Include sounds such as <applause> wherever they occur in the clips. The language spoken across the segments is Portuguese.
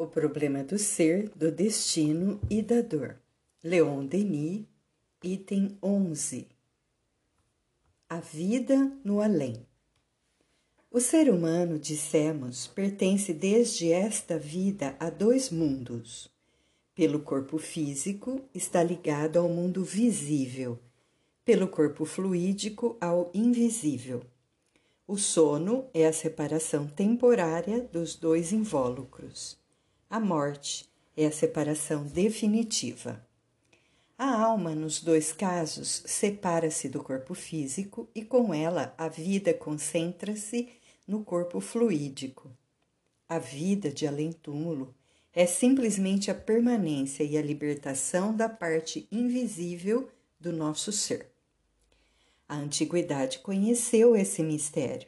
O problema do ser, do destino e da dor. Leon Denis, item 11. A vida no além. O ser humano, dissemos, pertence desde esta vida a dois mundos. Pelo corpo físico, está ligado ao mundo visível, pelo corpo fluídico, ao invisível. O sono é a separação temporária dos dois invólucros. A morte é a separação definitiva. A alma, nos dois casos, separa-se do corpo físico e, com ela, a vida concentra-se no corpo fluídico. A vida de além-túmulo é simplesmente a permanência e a libertação da parte invisível do nosso ser. A antiguidade conheceu esse mistério,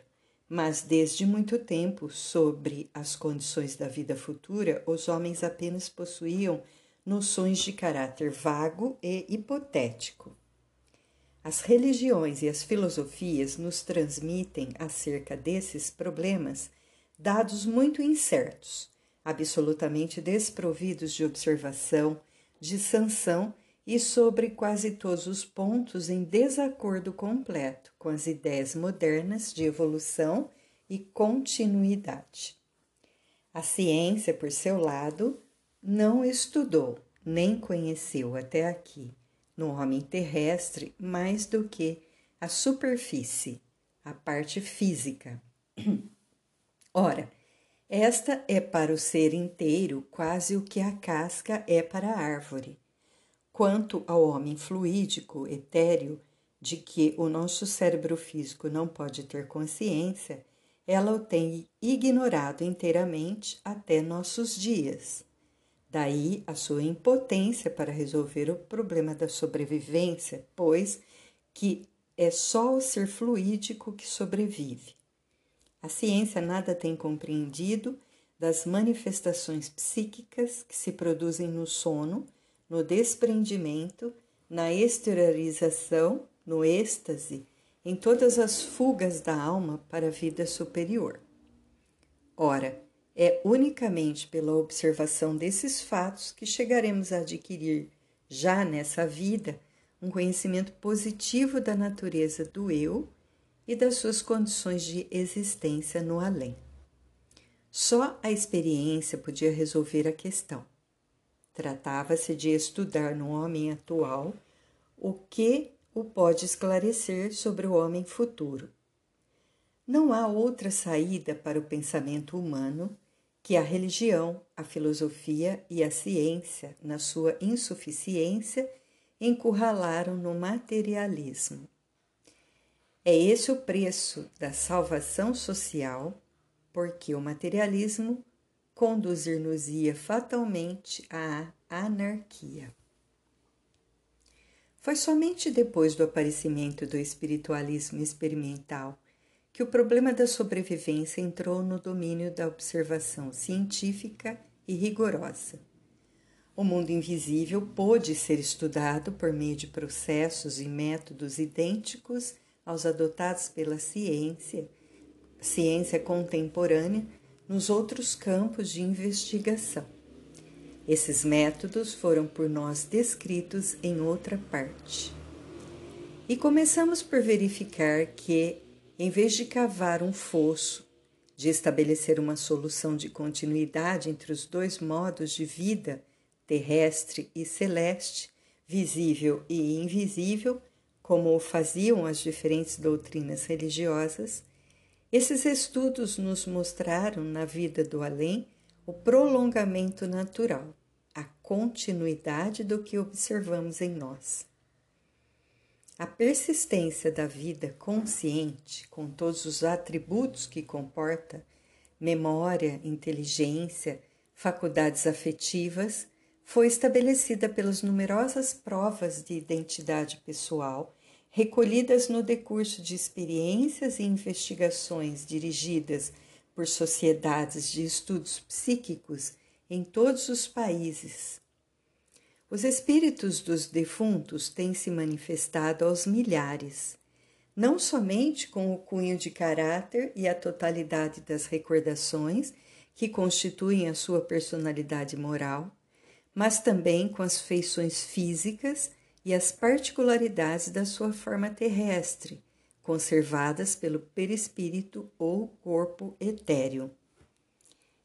mas desde muito tempo, sobre as condições da vida futura, os homens apenas possuíam noções de caráter vago e hipotético. As religiões e as filosofias nos transmitem acerca desses problemas dados muito incertos, absolutamente desprovidos de observação, de sanção e sobre quase todos os pontos em desacordo completo com as ideias modernas de evolução e continuidade. A ciência, por seu lado, não estudou nem conheceu até aqui no homem terrestre mais do que a superfície, a parte física. <clears throat> Ora, esta é para o ser inteiro quase o que a casca é para a árvore Quanto ao homem fluídico, etéreo, de que o nosso cérebro físico não pode ter consciência, ela o tem ignorado inteiramente até nossos dias. Daí a sua impotência para resolver o problema da sobrevivência, pois que é só o ser fluídico que sobrevive. A ciência nada tem compreendido das manifestações psíquicas que se produzem no sono no desprendimento, na exteriorização, no êxtase, em todas as fugas da alma para a vida superior. Ora, é unicamente pela observação desses fatos que chegaremos a adquirir, já nessa vida, um conhecimento positivo da natureza do eu e das suas condições de existência no além. Só a experiência podia resolver a questão. Tratava-se de estudar no homem atual o que o pode esclarecer sobre o homem futuro. Não há outra saída para o pensamento humano que a religião, a filosofia e a ciência, na sua insuficiência, encurralaram no materialismo. É esse o preço da salvação social, porque o materialismo conduzir-nos-ia fatalmente à anarquia. Foi somente depois do aparecimento do espiritualismo experimental que o problema da sobrevivência entrou no domínio da observação científica e rigorosa. O mundo invisível pôde ser estudado por meio de processos e métodos idênticos aos adotados pela ciência, ciência contemporânea nos outros campos de investigação. Esses métodos foram por nós descritos em outra parte. E começamos por verificar que, em vez de cavar um fosso, de estabelecer uma solução de continuidade entre os dois modos de vida, terrestre e celeste, visível e invisível, como faziam as diferentes doutrinas religiosas, esses estudos nos mostraram na vida do além o prolongamento natural, a continuidade do que observamos em nós. A persistência da vida consciente, com todos os atributos que comporta memória, inteligência, faculdades afetivas, foi estabelecida pelas numerosas provas de identidade pessoal recolhidas no decurso de experiências e investigações dirigidas por sociedades de estudos psíquicos em todos os países. Os espíritos dos defuntos têm se manifestado aos milhares, não somente com o cunho de caráter e a totalidade das recordações que constituem a sua personalidade moral, mas também com as feições físicas e as particularidades da sua forma terrestre, conservadas pelo perispírito ou corpo etéreo.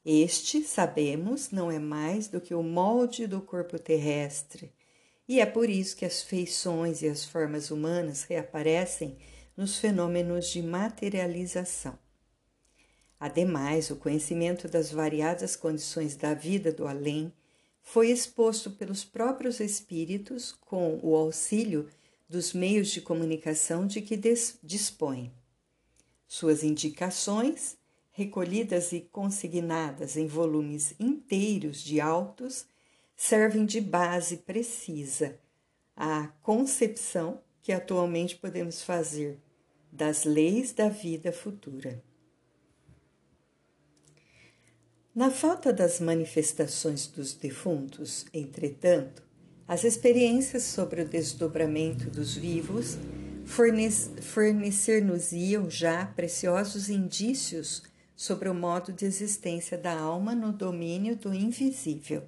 Este, sabemos, não é mais do que o molde do corpo terrestre, e é por isso que as feições e as formas humanas reaparecem nos fenômenos de materialização. Ademais, o conhecimento das variadas condições da vida do além foi exposto pelos próprios espíritos com o auxílio dos meios de comunicação de que dispõem. Suas indicações recolhidas e consignadas em volumes inteiros de autos, servem de base precisa à concepção que atualmente podemos fazer das leis da vida futura. Na falta das manifestações dos defuntos, entretanto, as experiências sobre o desdobramento dos vivos fornecer-nos-iam já preciosos indícios sobre o modo de existência da alma no domínio do invisível.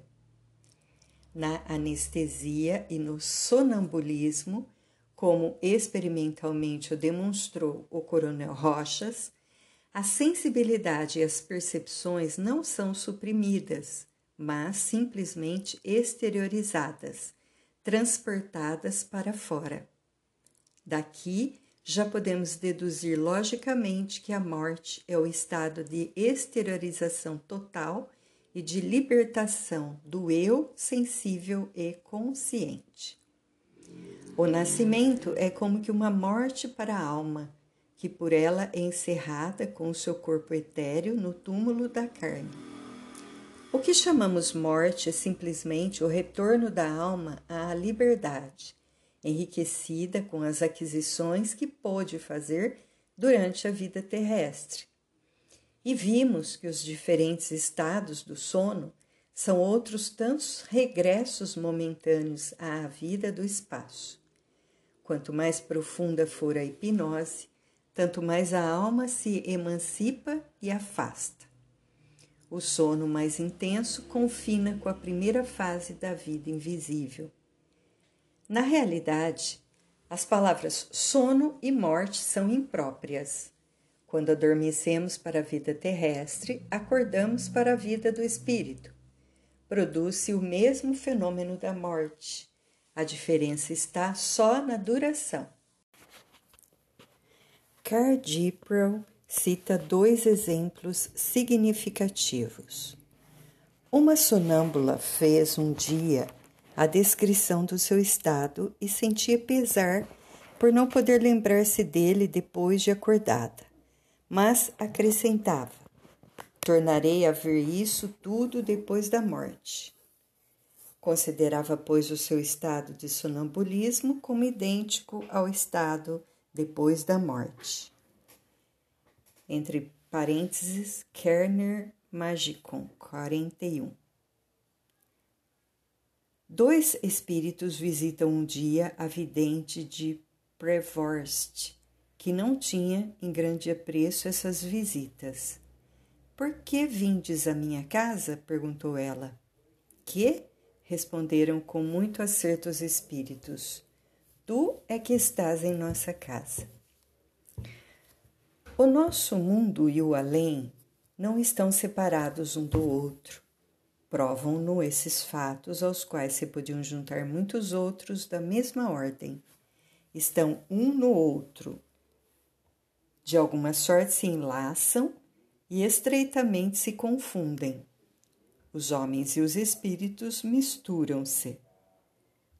Na anestesia e no sonambulismo, como experimentalmente o demonstrou o Coronel Rochas, a sensibilidade e as percepções não são suprimidas, mas simplesmente exteriorizadas, transportadas para fora. Daqui já podemos deduzir logicamente que a morte é o estado de exteriorização total e de libertação do eu sensível e consciente. O nascimento é como que uma morte para a alma, que por ela é encerrada com o seu corpo etéreo no túmulo da carne. O que chamamos morte é simplesmente o retorno da alma à liberdade enriquecida com as aquisições que pôde fazer durante a vida terrestre. E vimos que os diferentes estados do sono são outros tantos regressos momentâneos à vida do espaço. Quanto mais profunda for a hipnose, tanto mais a alma se emancipa e afasta. O sono mais intenso confina com a primeira fase da vida invisível na realidade, as palavras sono e morte são impróprias. Quando adormecemos para a vida terrestre, acordamos para a vida do espírito. Produz-se o mesmo fenômeno da morte. A diferença está só na duração. Cardipro cita dois exemplos significativos. Uma sonâmbula fez um dia a descrição do seu estado e sentia pesar por não poder lembrar-se dele depois de acordada. Mas acrescentava: Tornarei a ver isso tudo depois da morte. Considerava, pois, o seu estado de sonambulismo como idêntico ao estado depois da morte. Entre parênteses, Kerner Magicon, 41. Dois espíritos visitam um dia a vidente de Prevorst, que não tinha em grande apreço essas visitas. Por que vindes à minha casa? perguntou ela. Que? responderam com muito acerto os espíritos. Tu é que estás em nossa casa. O nosso mundo e o além não estão separados um do outro Provam-no esses fatos, aos quais se podiam juntar muitos outros da mesma ordem. Estão um no outro. De alguma sorte se enlaçam e estreitamente se confundem. Os homens e os espíritos misturam-se.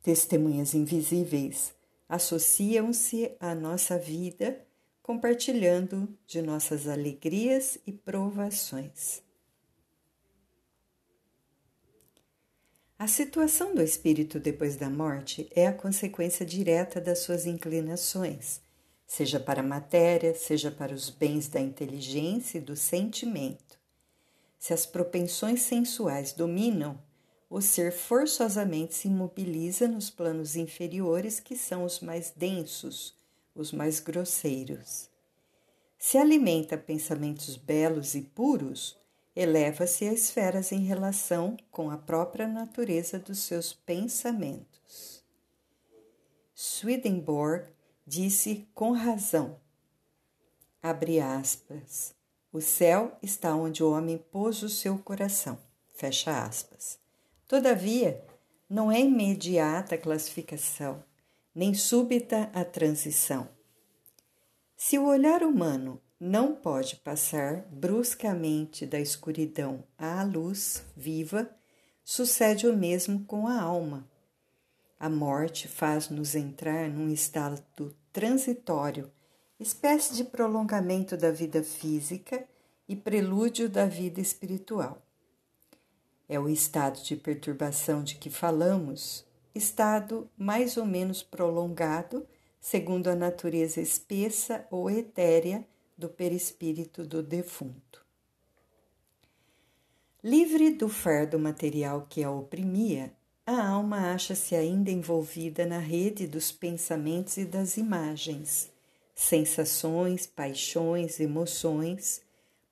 Testemunhas invisíveis associam-se à nossa vida, compartilhando de nossas alegrias e provações. A situação do espírito depois da morte é a consequência direta das suas inclinações, seja para a matéria, seja para os bens da inteligência e do sentimento. Se as propensões sensuais dominam, o ser forçosamente se imobiliza nos planos inferiores, que são os mais densos, os mais grosseiros. Se alimenta pensamentos belos e puros, eleva-se a esferas em relação com a própria natureza dos seus pensamentos. Swedenborg disse com razão, abre aspas, o céu está onde o homem pôs o seu coração, fecha aspas. Todavia, não é imediata a classificação, nem súbita a transição. Se o olhar humano não pode passar bruscamente da escuridão à luz viva, sucede o mesmo com a alma. A morte faz-nos entrar num estado transitório, espécie de prolongamento da vida física e prelúdio da vida espiritual. É o estado de perturbação de que falamos, estado mais ou menos prolongado, segundo a natureza espessa ou etérea do perispírito do defunto. Livre do fardo material que a oprimia, a alma acha-se ainda envolvida na rede dos pensamentos e das imagens, sensações, paixões, emoções,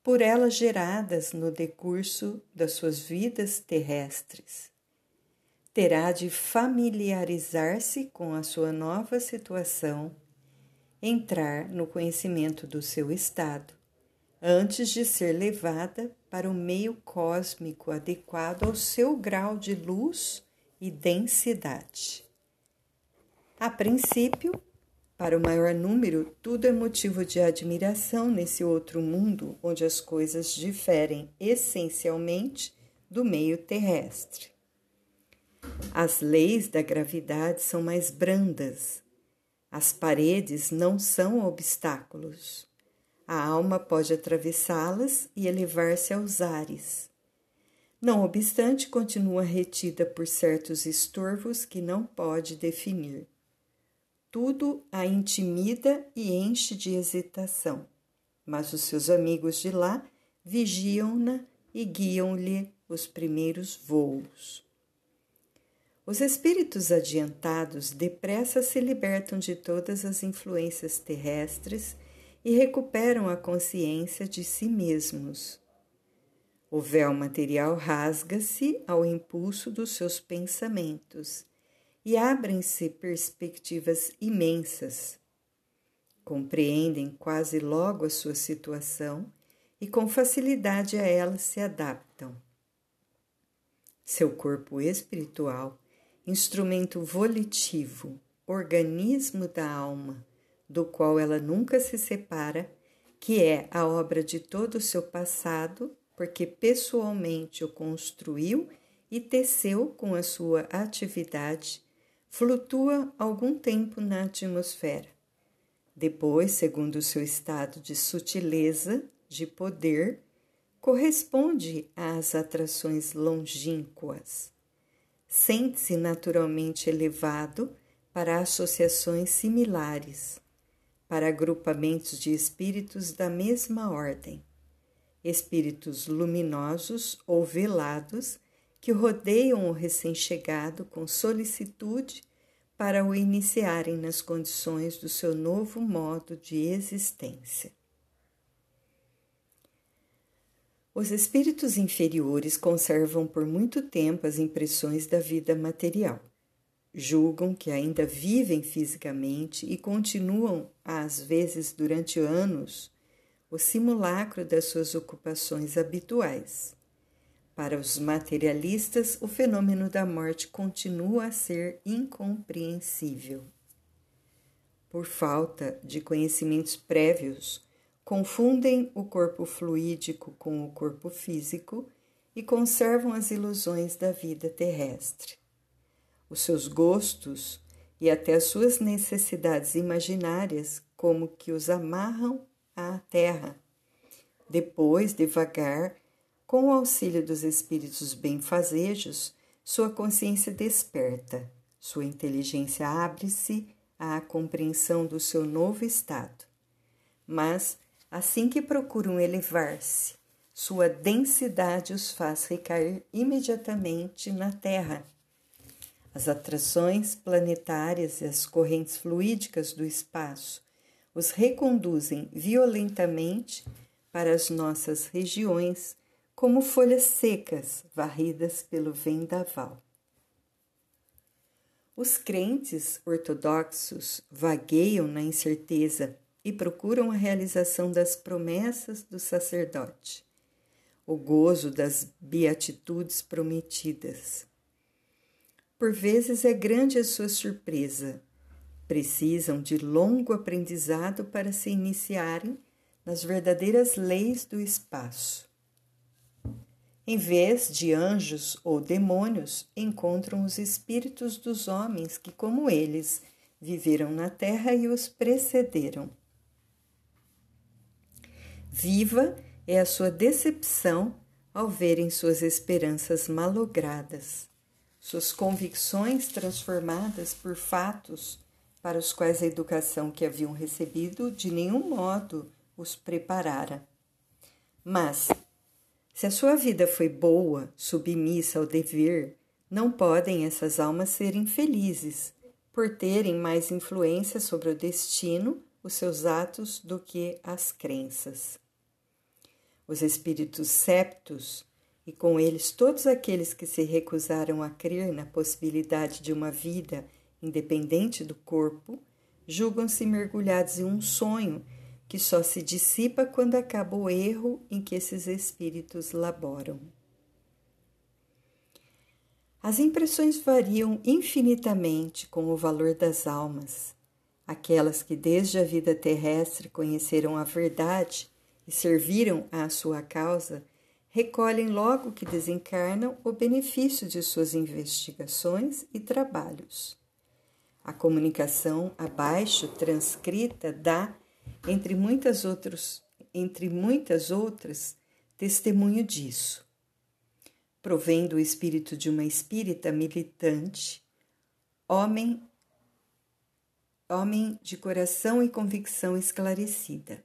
por elas geradas no decurso das suas vidas terrestres. Terá de familiarizar-se com a sua nova situação entrar no conhecimento do seu estado, antes de ser levada para o meio cósmico adequado ao seu grau de luz e densidade. A princípio, para o maior número, tudo é motivo de admiração nesse outro mundo onde as coisas diferem essencialmente do meio terrestre. As leis da gravidade são mais brandas, as paredes não são obstáculos. A alma pode atravessá-las e elevar-se aos ares. Não obstante, continua retida por certos estorvos que não pode definir. Tudo a intimida e enche de hesitação, mas os seus amigos de lá vigiam-na e guiam-lhe os primeiros voos. Os espíritos adiantados depressa se libertam de todas as influências terrestres e recuperam a consciência de si mesmos. O véu material rasga-se ao impulso dos seus pensamentos e abrem-se perspectivas imensas. Compreendem quase logo a sua situação e com facilidade a ela se adaptam. Seu corpo espiritual instrumento volitivo, organismo da alma, do qual ela nunca se separa, que é a obra de todo o seu passado, porque pessoalmente o construiu e teceu com a sua atividade, flutua algum tempo na atmosfera. Depois, segundo o seu estado de sutileza, de poder, corresponde às atrações longínquas sente-se naturalmente elevado para associações similares, para agrupamentos de espíritos da mesma ordem, espíritos luminosos ou velados que rodeiam o recém-chegado com solicitude para o iniciarem nas condições do seu novo modo de existência. Os espíritos inferiores conservam por muito tempo as impressões da vida material. Julgam que ainda vivem fisicamente e continuam, às vezes durante anos, o simulacro das suas ocupações habituais. Para os materialistas, o fenômeno da morte continua a ser incompreensível. Por falta de conhecimentos prévios, confundem o corpo fluídico com o corpo físico e conservam as ilusões da vida terrestre. Os seus gostos e até as suas necessidades imaginárias, como que os amarram à terra. Depois, devagar, com o auxílio dos espíritos benfazejos, sua consciência desperta, sua inteligência abre-se à compreensão do seu novo estado. Mas Assim que procuram elevar-se, sua densidade os faz recair imediatamente na Terra. As atrações planetárias e as correntes fluídicas do espaço os reconduzem violentamente para as nossas regiões, como folhas secas varridas pelo vendaval. Os crentes ortodoxos vagueiam na incerteza e procuram a realização das promessas do sacerdote, o gozo das beatitudes prometidas. Por vezes é grande a sua surpresa. Precisam de longo aprendizado para se iniciarem nas verdadeiras leis do espaço. Em vez de anjos ou demônios, encontram os espíritos dos homens que, como eles, viveram na terra e os precederam. Viva é a sua decepção ao verem suas esperanças malogradas, suas convicções transformadas por fatos para os quais a educação que haviam recebido de nenhum modo os preparara. Mas, se a sua vida foi boa, submissa ao dever, não podem essas almas serem felizes, por terem mais influência sobre o destino, os seus atos, do que as crenças. Os espíritos septos, e com eles todos aqueles que se recusaram a crer na possibilidade de uma vida independente do corpo, julgam-se mergulhados em um sonho que só se dissipa quando acaba o erro em que esses espíritos laboram. As impressões variam infinitamente com o valor das almas. Aquelas que desde a vida terrestre conheceram a verdade e serviram à sua causa, recolhem logo que desencarnam o benefício de suas investigações e trabalhos. A comunicação abaixo transcrita dá entre muitas outras, entre muitas outras, testemunho disso. Provém do espírito de uma espírita militante, homem, homem de coração e convicção esclarecida.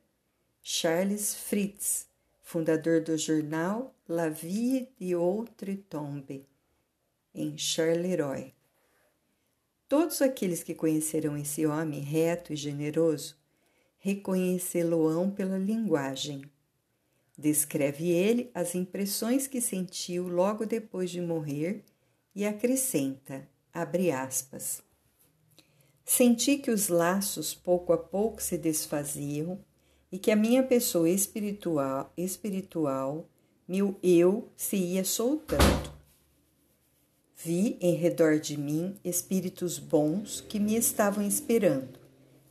Charles Fritz, fundador do jornal La Vie de Outre Tombe, em Charleroi. Todos aqueles que conheceram esse homem reto e generoso reconhecê-lo-ão pela linguagem. Descreve ele as impressões que sentiu logo depois de morrer e acrescenta, abre aspas, Senti que os laços pouco a pouco se desfaziam e que a minha pessoa espiritual, espiritual, meu eu, se ia soltando. Vi em redor de mim espíritos bons que me estavam esperando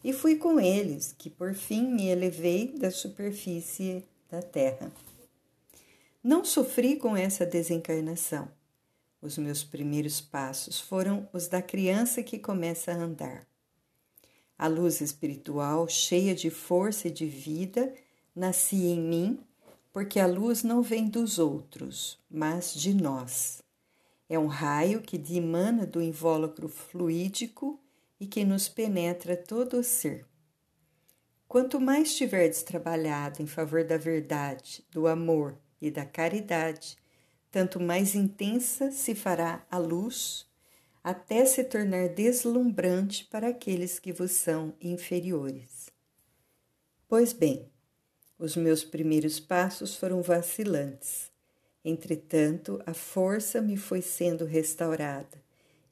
e fui com eles, que por fim me elevei da superfície da terra. Não sofri com essa desencarnação. Os meus primeiros passos foram os da criança que começa a andar. A luz espiritual, cheia de força e de vida, nascia em mim, porque a luz não vem dos outros, mas de nós. É um raio que dimana do invólucro fluídico e que nos penetra todo o ser. Quanto mais tiverdes trabalhado em favor da verdade, do amor e da caridade, tanto mais intensa se fará a luz, até se tornar deslumbrante para aqueles que vos são inferiores. Pois bem, os meus primeiros passos foram vacilantes. Entretanto, a força me foi sendo restaurada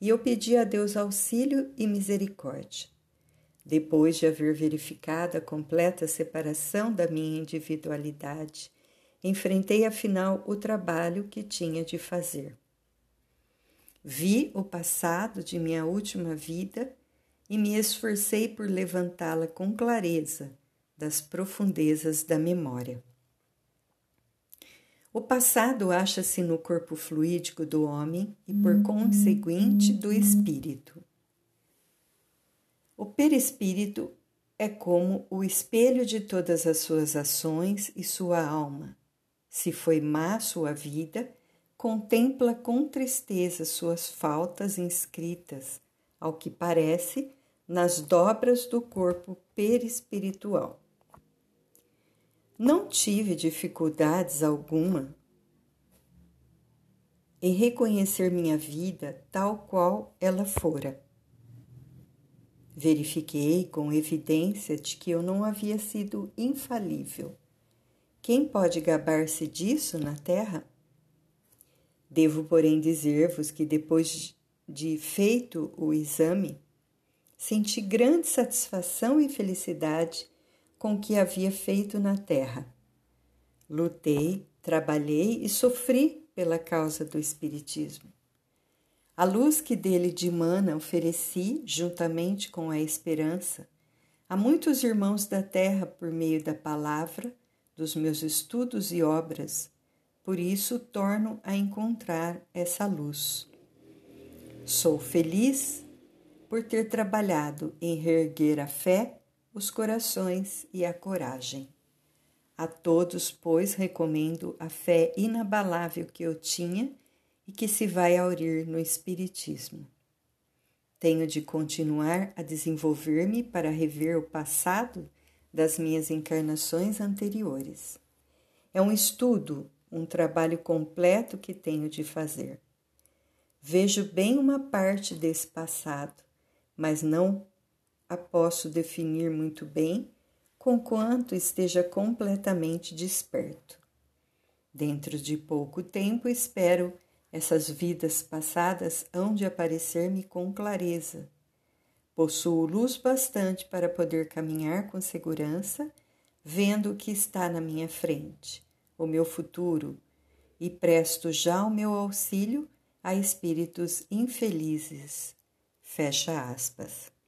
e eu pedi a Deus auxílio e misericórdia. Depois de haver verificado a completa separação da minha individualidade, enfrentei afinal o trabalho que tinha de fazer. Vi o passado de minha última vida e me esforcei por levantá-la com clareza das profundezas da memória. O passado acha-se no corpo fluídico do homem e, por conseguinte, do espírito. O perispírito é como o espelho de todas as suas ações e sua alma. Se foi má sua vida, contempla com tristeza suas faltas inscritas, ao que parece, nas dobras do corpo perispiritual. Não tive dificuldades alguma em reconhecer minha vida tal qual ela fora. Verifiquei com evidência de que eu não havia sido infalível Quem pode gabar-se disso na terra? Devo, porém, dizer-vos que depois de feito o exame, senti grande satisfação e felicidade com que havia feito na terra. Lutei, trabalhei e sofri pela causa do Espiritismo. A luz que dele dimana ofereci, juntamente com a esperança, a muitos irmãos da terra por meio da palavra, dos meus estudos e obras, por isso torno a encontrar essa luz. Sou feliz por ter trabalhado em reerguer a fé, os corações e a coragem. A todos, pois, recomendo a fé inabalável que eu tinha e que se vai aurir no Espiritismo. Tenho de continuar a desenvolver-me para rever o passado das minhas encarnações anteriores. É um estudo, um trabalho completo que tenho de fazer. Vejo bem uma parte desse passado, mas não a posso definir muito bem, conquanto esteja completamente desperto. Dentro de pouco tempo, espero essas vidas passadas hão de aparecer-me com clareza. Possuo luz bastante para poder caminhar com segurança, vendo o que está na minha frente, o meu futuro, e presto já o meu auxílio a espíritos infelizes. Fecha aspas.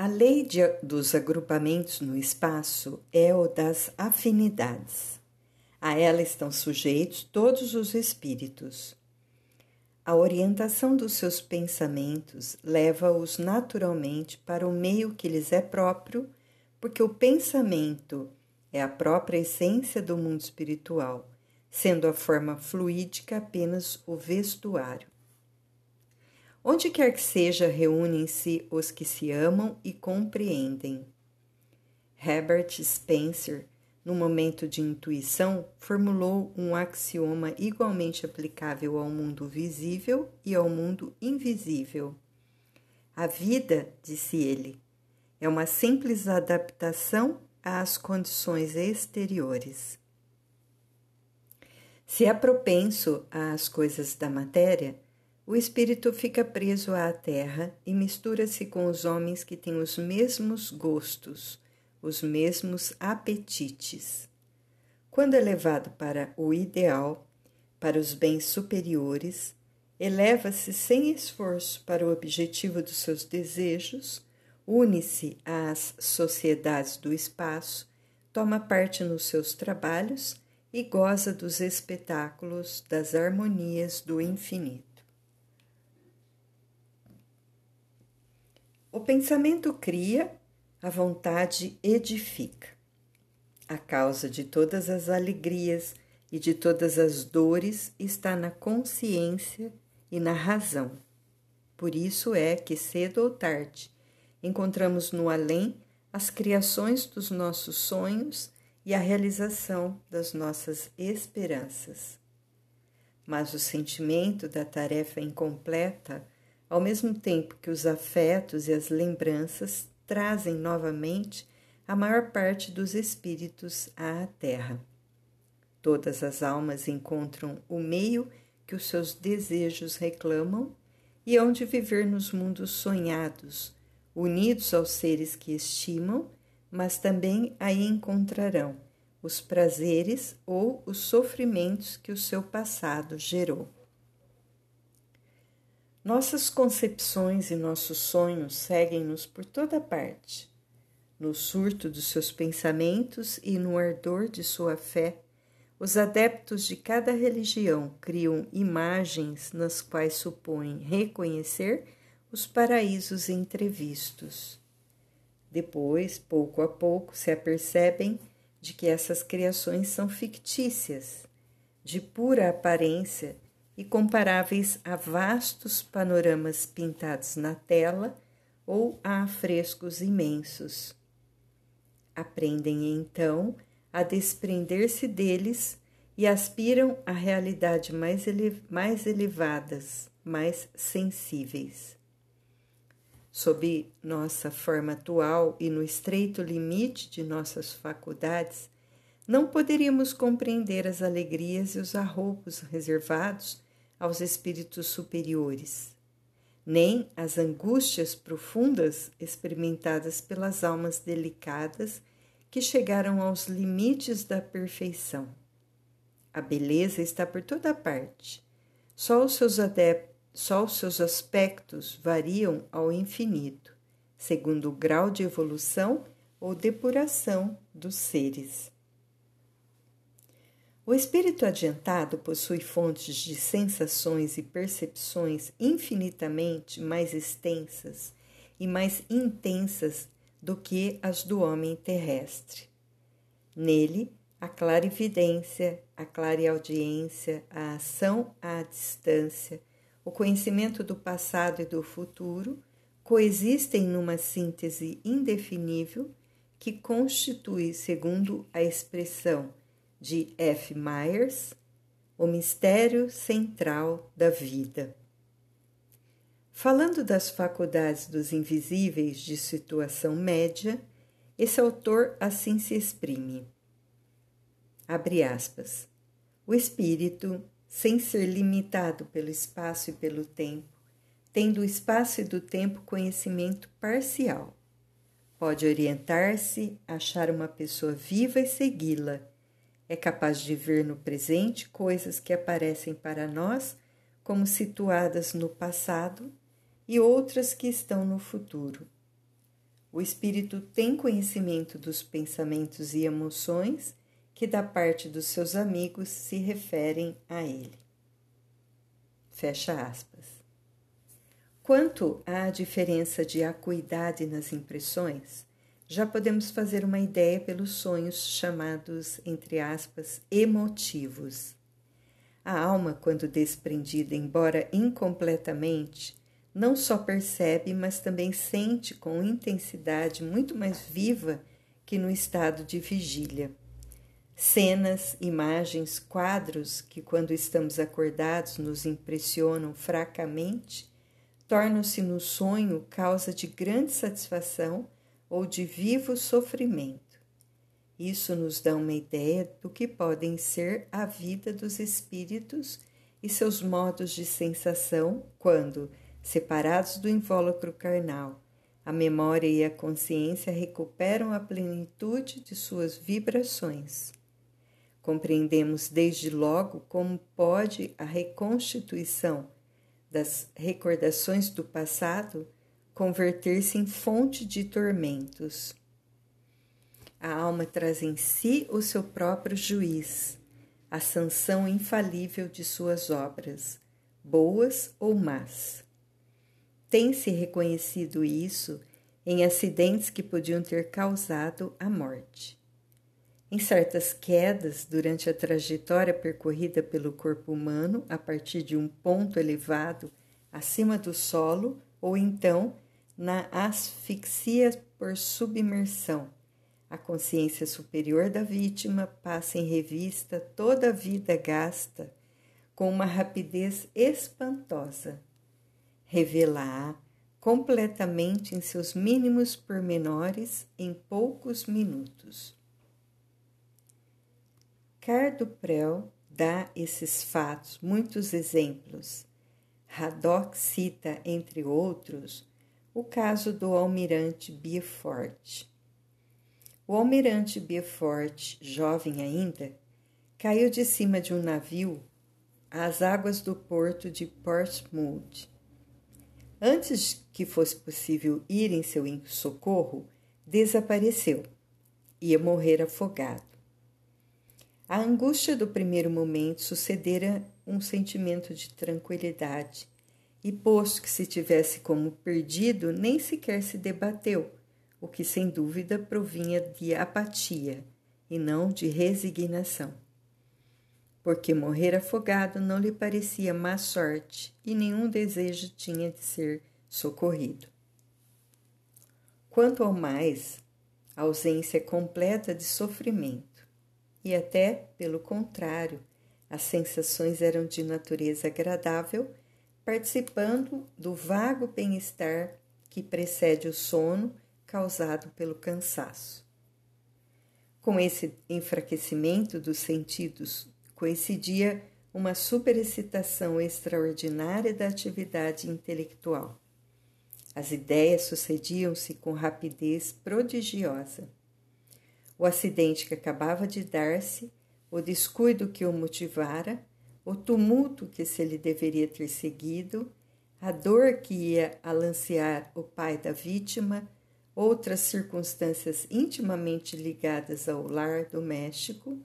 A lei de, dos agrupamentos no espaço é o das afinidades. A ela estão sujeitos todos os espíritos. A orientação dos seus pensamentos leva-os naturalmente para o meio que lhes é próprio, porque o pensamento é a própria essência do mundo espiritual, sendo a forma fluídica apenas o vestuário. Onde quer que seja, reúnem-se os que se amam e compreendem. Herbert Spencer no momento de intuição, formulou um axioma igualmente aplicável ao mundo visível e ao mundo invisível. A vida, disse ele, é uma simples adaptação às condições exteriores. Se é propenso às coisas da matéria, o espírito fica preso à terra e mistura-se com os homens que têm os mesmos gostos os mesmos apetites. Quando é levado para o ideal, para os bens superiores, eleva-se sem esforço para o objetivo dos seus desejos, une-se às sociedades do espaço, toma parte nos seus trabalhos e goza dos espetáculos das harmonias do infinito. O pensamento cria a vontade edifica. A causa de todas as alegrias e de todas as dores está na consciência e na razão. Por isso é que, cedo ou tarde, encontramos no além as criações dos nossos sonhos e a realização das nossas esperanças. Mas o sentimento da tarefa incompleta, ao mesmo tempo que os afetos e as lembranças trazem novamente a maior parte dos espíritos à Terra. Todas as almas encontram o meio que os seus desejos reclamam e onde viver nos mundos sonhados, unidos aos seres que estimam, mas também aí encontrarão os prazeres ou os sofrimentos que o seu passado gerou. Nossas concepções e nossos sonhos seguem-nos por toda parte. No surto dos seus pensamentos e no ardor de sua fé, os adeptos de cada religião criam imagens nas quais supõem reconhecer os paraísos entrevistos. Depois, pouco a pouco, se apercebem de que essas criações são fictícias, de pura aparência e comparáveis a vastos panoramas pintados na tela ou a frescos imensos. Aprendem então a desprender-se deles e aspiram a realidade mais, mais elevadas, mais sensíveis. sob nossa forma atual e no estreito limite de nossas faculdades, não poderíamos compreender as alegrias e os arroubos reservados aos espíritos superiores, nem as angústias profundas experimentadas pelas almas delicadas que chegaram aos limites da perfeição. A beleza está por toda parte. Só os seus só os seus aspectos variam ao infinito, segundo o grau de evolução ou depuração dos seres. O espírito adiantado possui fontes de sensações e percepções infinitamente mais extensas e mais intensas do que as do homem terrestre. Nele, a clarividência, a clareaudiência, a ação à distância, o conhecimento do passado e do futuro coexistem numa síntese indefinível que constitui, segundo a expressão de F. Myers, O Mistério Central da Vida. Falando das faculdades dos invisíveis de situação média, esse autor assim se exprime. Abre aspas. O espírito, sem ser limitado pelo espaço e pelo tempo, tem do espaço e do tempo conhecimento parcial. Pode orientar-se, achar uma pessoa viva e segui-la é capaz de ver no presente coisas que aparecem para nós como situadas no passado e outras que estão no futuro. O espírito tem conhecimento dos pensamentos e emoções que, da parte dos seus amigos, se referem a ele. Fecha aspas. Quanto à diferença de acuidade nas impressões, já podemos fazer uma ideia pelos sonhos chamados, entre aspas, emotivos. A alma, quando desprendida, embora incompletamente, não só percebe, mas também sente com intensidade muito mais viva que no estado de vigília. Cenas, imagens, quadros que, quando estamos acordados, nos impressionam fracamente, tornam-se no sonho causa de grande satisfação ou de vivo sofrimento. Isso nos dá uma ideia do que podem ser a vida dos espíritos e seus modos de sensação quando, separados do invólucro carnal, a memória e a consciência recuperam a plenitude de suas vibrações. Compreendemos desde logo como pode a reconstituição das recordações do passado converter-se em fonte de tormentos. A alma traz em si o seu próprio juiz, a sanção infalível de suas obras, boas ou más. Tem-se reconhecido isso em acidentes que podiam ter causado a morte. Em certas quedas durante a trajetória percorrida pelo corpo humano a partir de um ponto elevado acima do solo, ou então na asfixia por submersão. A consciência superior da vítima passa em revista toda a vida gasta com uma rapidez espantosa. Revela-a completamente em seus mínimos pormenores em poucos minutos. Cardo Prel dá esses fatos muitos exemplos. Haddock cita, entre outros, o caso do almirante Beaufort. O almirante Beaufort, jovem ainda, caiu de cima de um navio às águas do porto de Portsmouth. Antes que fosse possível ir em seu socorro, desapareceu. Ia morrer afogado. A angústia do primeiro momento sucedera um sentimento de tranquilidade e posto que se tivesse como perdido, nem sequer se debateu, o que sem dúvida provinha de apatia e não de resignação. Porque morrer afogado não lhe parecia má sorte e nenhum desejo tinha de ser socorrido. Quanto ao mais, a ausência completa de sofrimento, e até, pelo contrário, as sensações eram de natureza agradável participando do vago bem-estar que precede o sono causado pelo cansaço. Com esse enfraquecimento dos sentidos, coincidia uma superexcitação extraordinária da atividade intelectual. As ideias sucediam-se com rapidez prodigiosa. O acidente que acabava de dar-se, o descuido que o motivara, o tumulto que se lhe deveria ter seguido, a dor que ia alancear o pai da vítima, outras circunstâncias intimamente ligadas ao lar doméstico,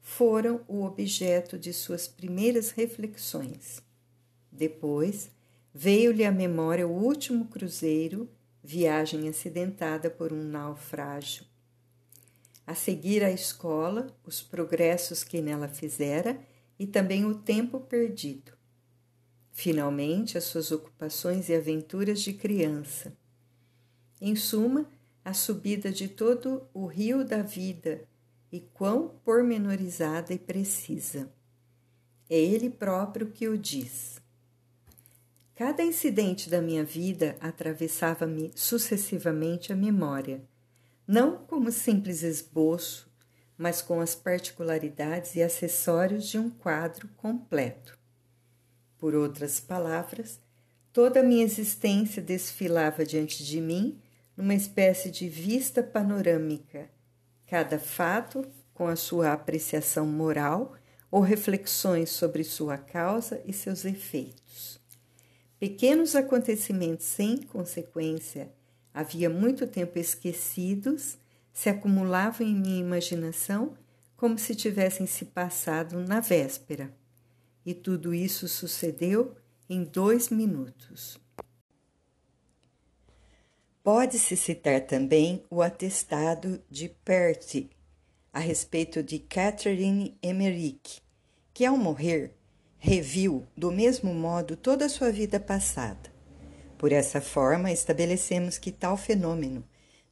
foram o objeto de suas primeiras reflexões. Depois, veio-lhe à memória o último cruzeiro, viagem acidentada por um naufrágio. A seguir a escola, os progressos que nela fizera e também o tempo perdido. Finalmente, as suas ocupações e aventuras de criança. Em suma, a subida de todo o rio da vida e quão pormenorizada e precisa. É ele próprio que o diz. Cada incidente da minha vida atravessava-me sucessivamente a memória, não como simples esboço, mas com as particularidades e acessórios de um quadro completo. Por outras palavras, toda a minha existência desfilava diante de mim numa espécie de vista panorâmica cada fato com a sua apreciação moral ou reflexões sobre sua causa e seus efeitos. Pequenos acontecimentos sem consequência, havia muito tempo esquecidos, se acumulavam em minha imaginação como se tivessem se passado na véspera. E tudo isso sucedeu em dois minutos. Pode-se citar também o atestado de Perty a respeito de Catherine Emmerich, que ao morrer reviu do mesmo modo toda a sua vida passada. Por essa forma, estabelecemos que tal fenômeno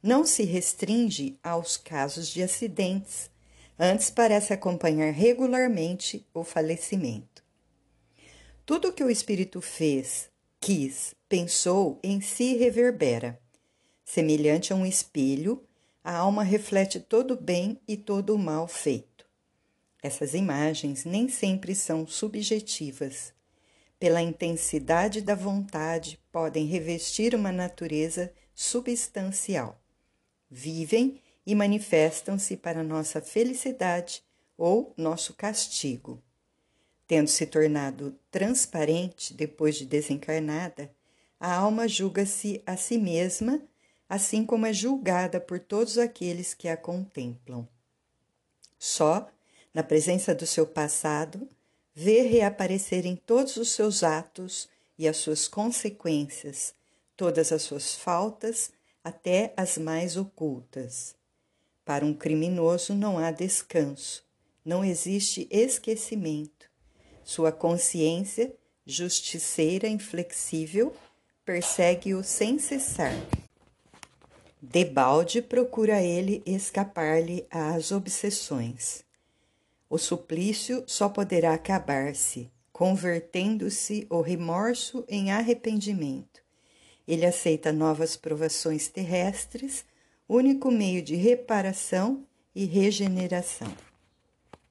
não se restringe aos casos de acidentes, antes parece acompanhar regularmente o falecimento. Tudo o que o espírito fez, quis, pensou em si reverbera Semelhante a um espelho, a alma reflete todo o bem e todo o mal feito. Essas imagens nem sempre são subjetivas. Pela intensidade da vontade, podem revestir uma natureza substancial. Vivem e manifestam-se para nossa felicidade ou nosso castigo. Tendo se tornado transparente depois de desencarnada, a alma julga-se a si mesma assim como é julgada por todos aqueles que a contemplam. Só, na presença do seu passado, vê reaparecerem todos os seus atos e as suas consequências, todas as suas faltas, até as mais ocultas. Para um criminoso não há descanso, não existe esquecimento. Sua consciência, justiceira inflexível, persegue-o sem cessar. Debalde procura ele escapar-lhe às obsessões. O suplício só poderá acabar-se, convertendo-se o remorso em arrependimento. Ele aceita novas provações terrestres, único meio de reparação e regeneração.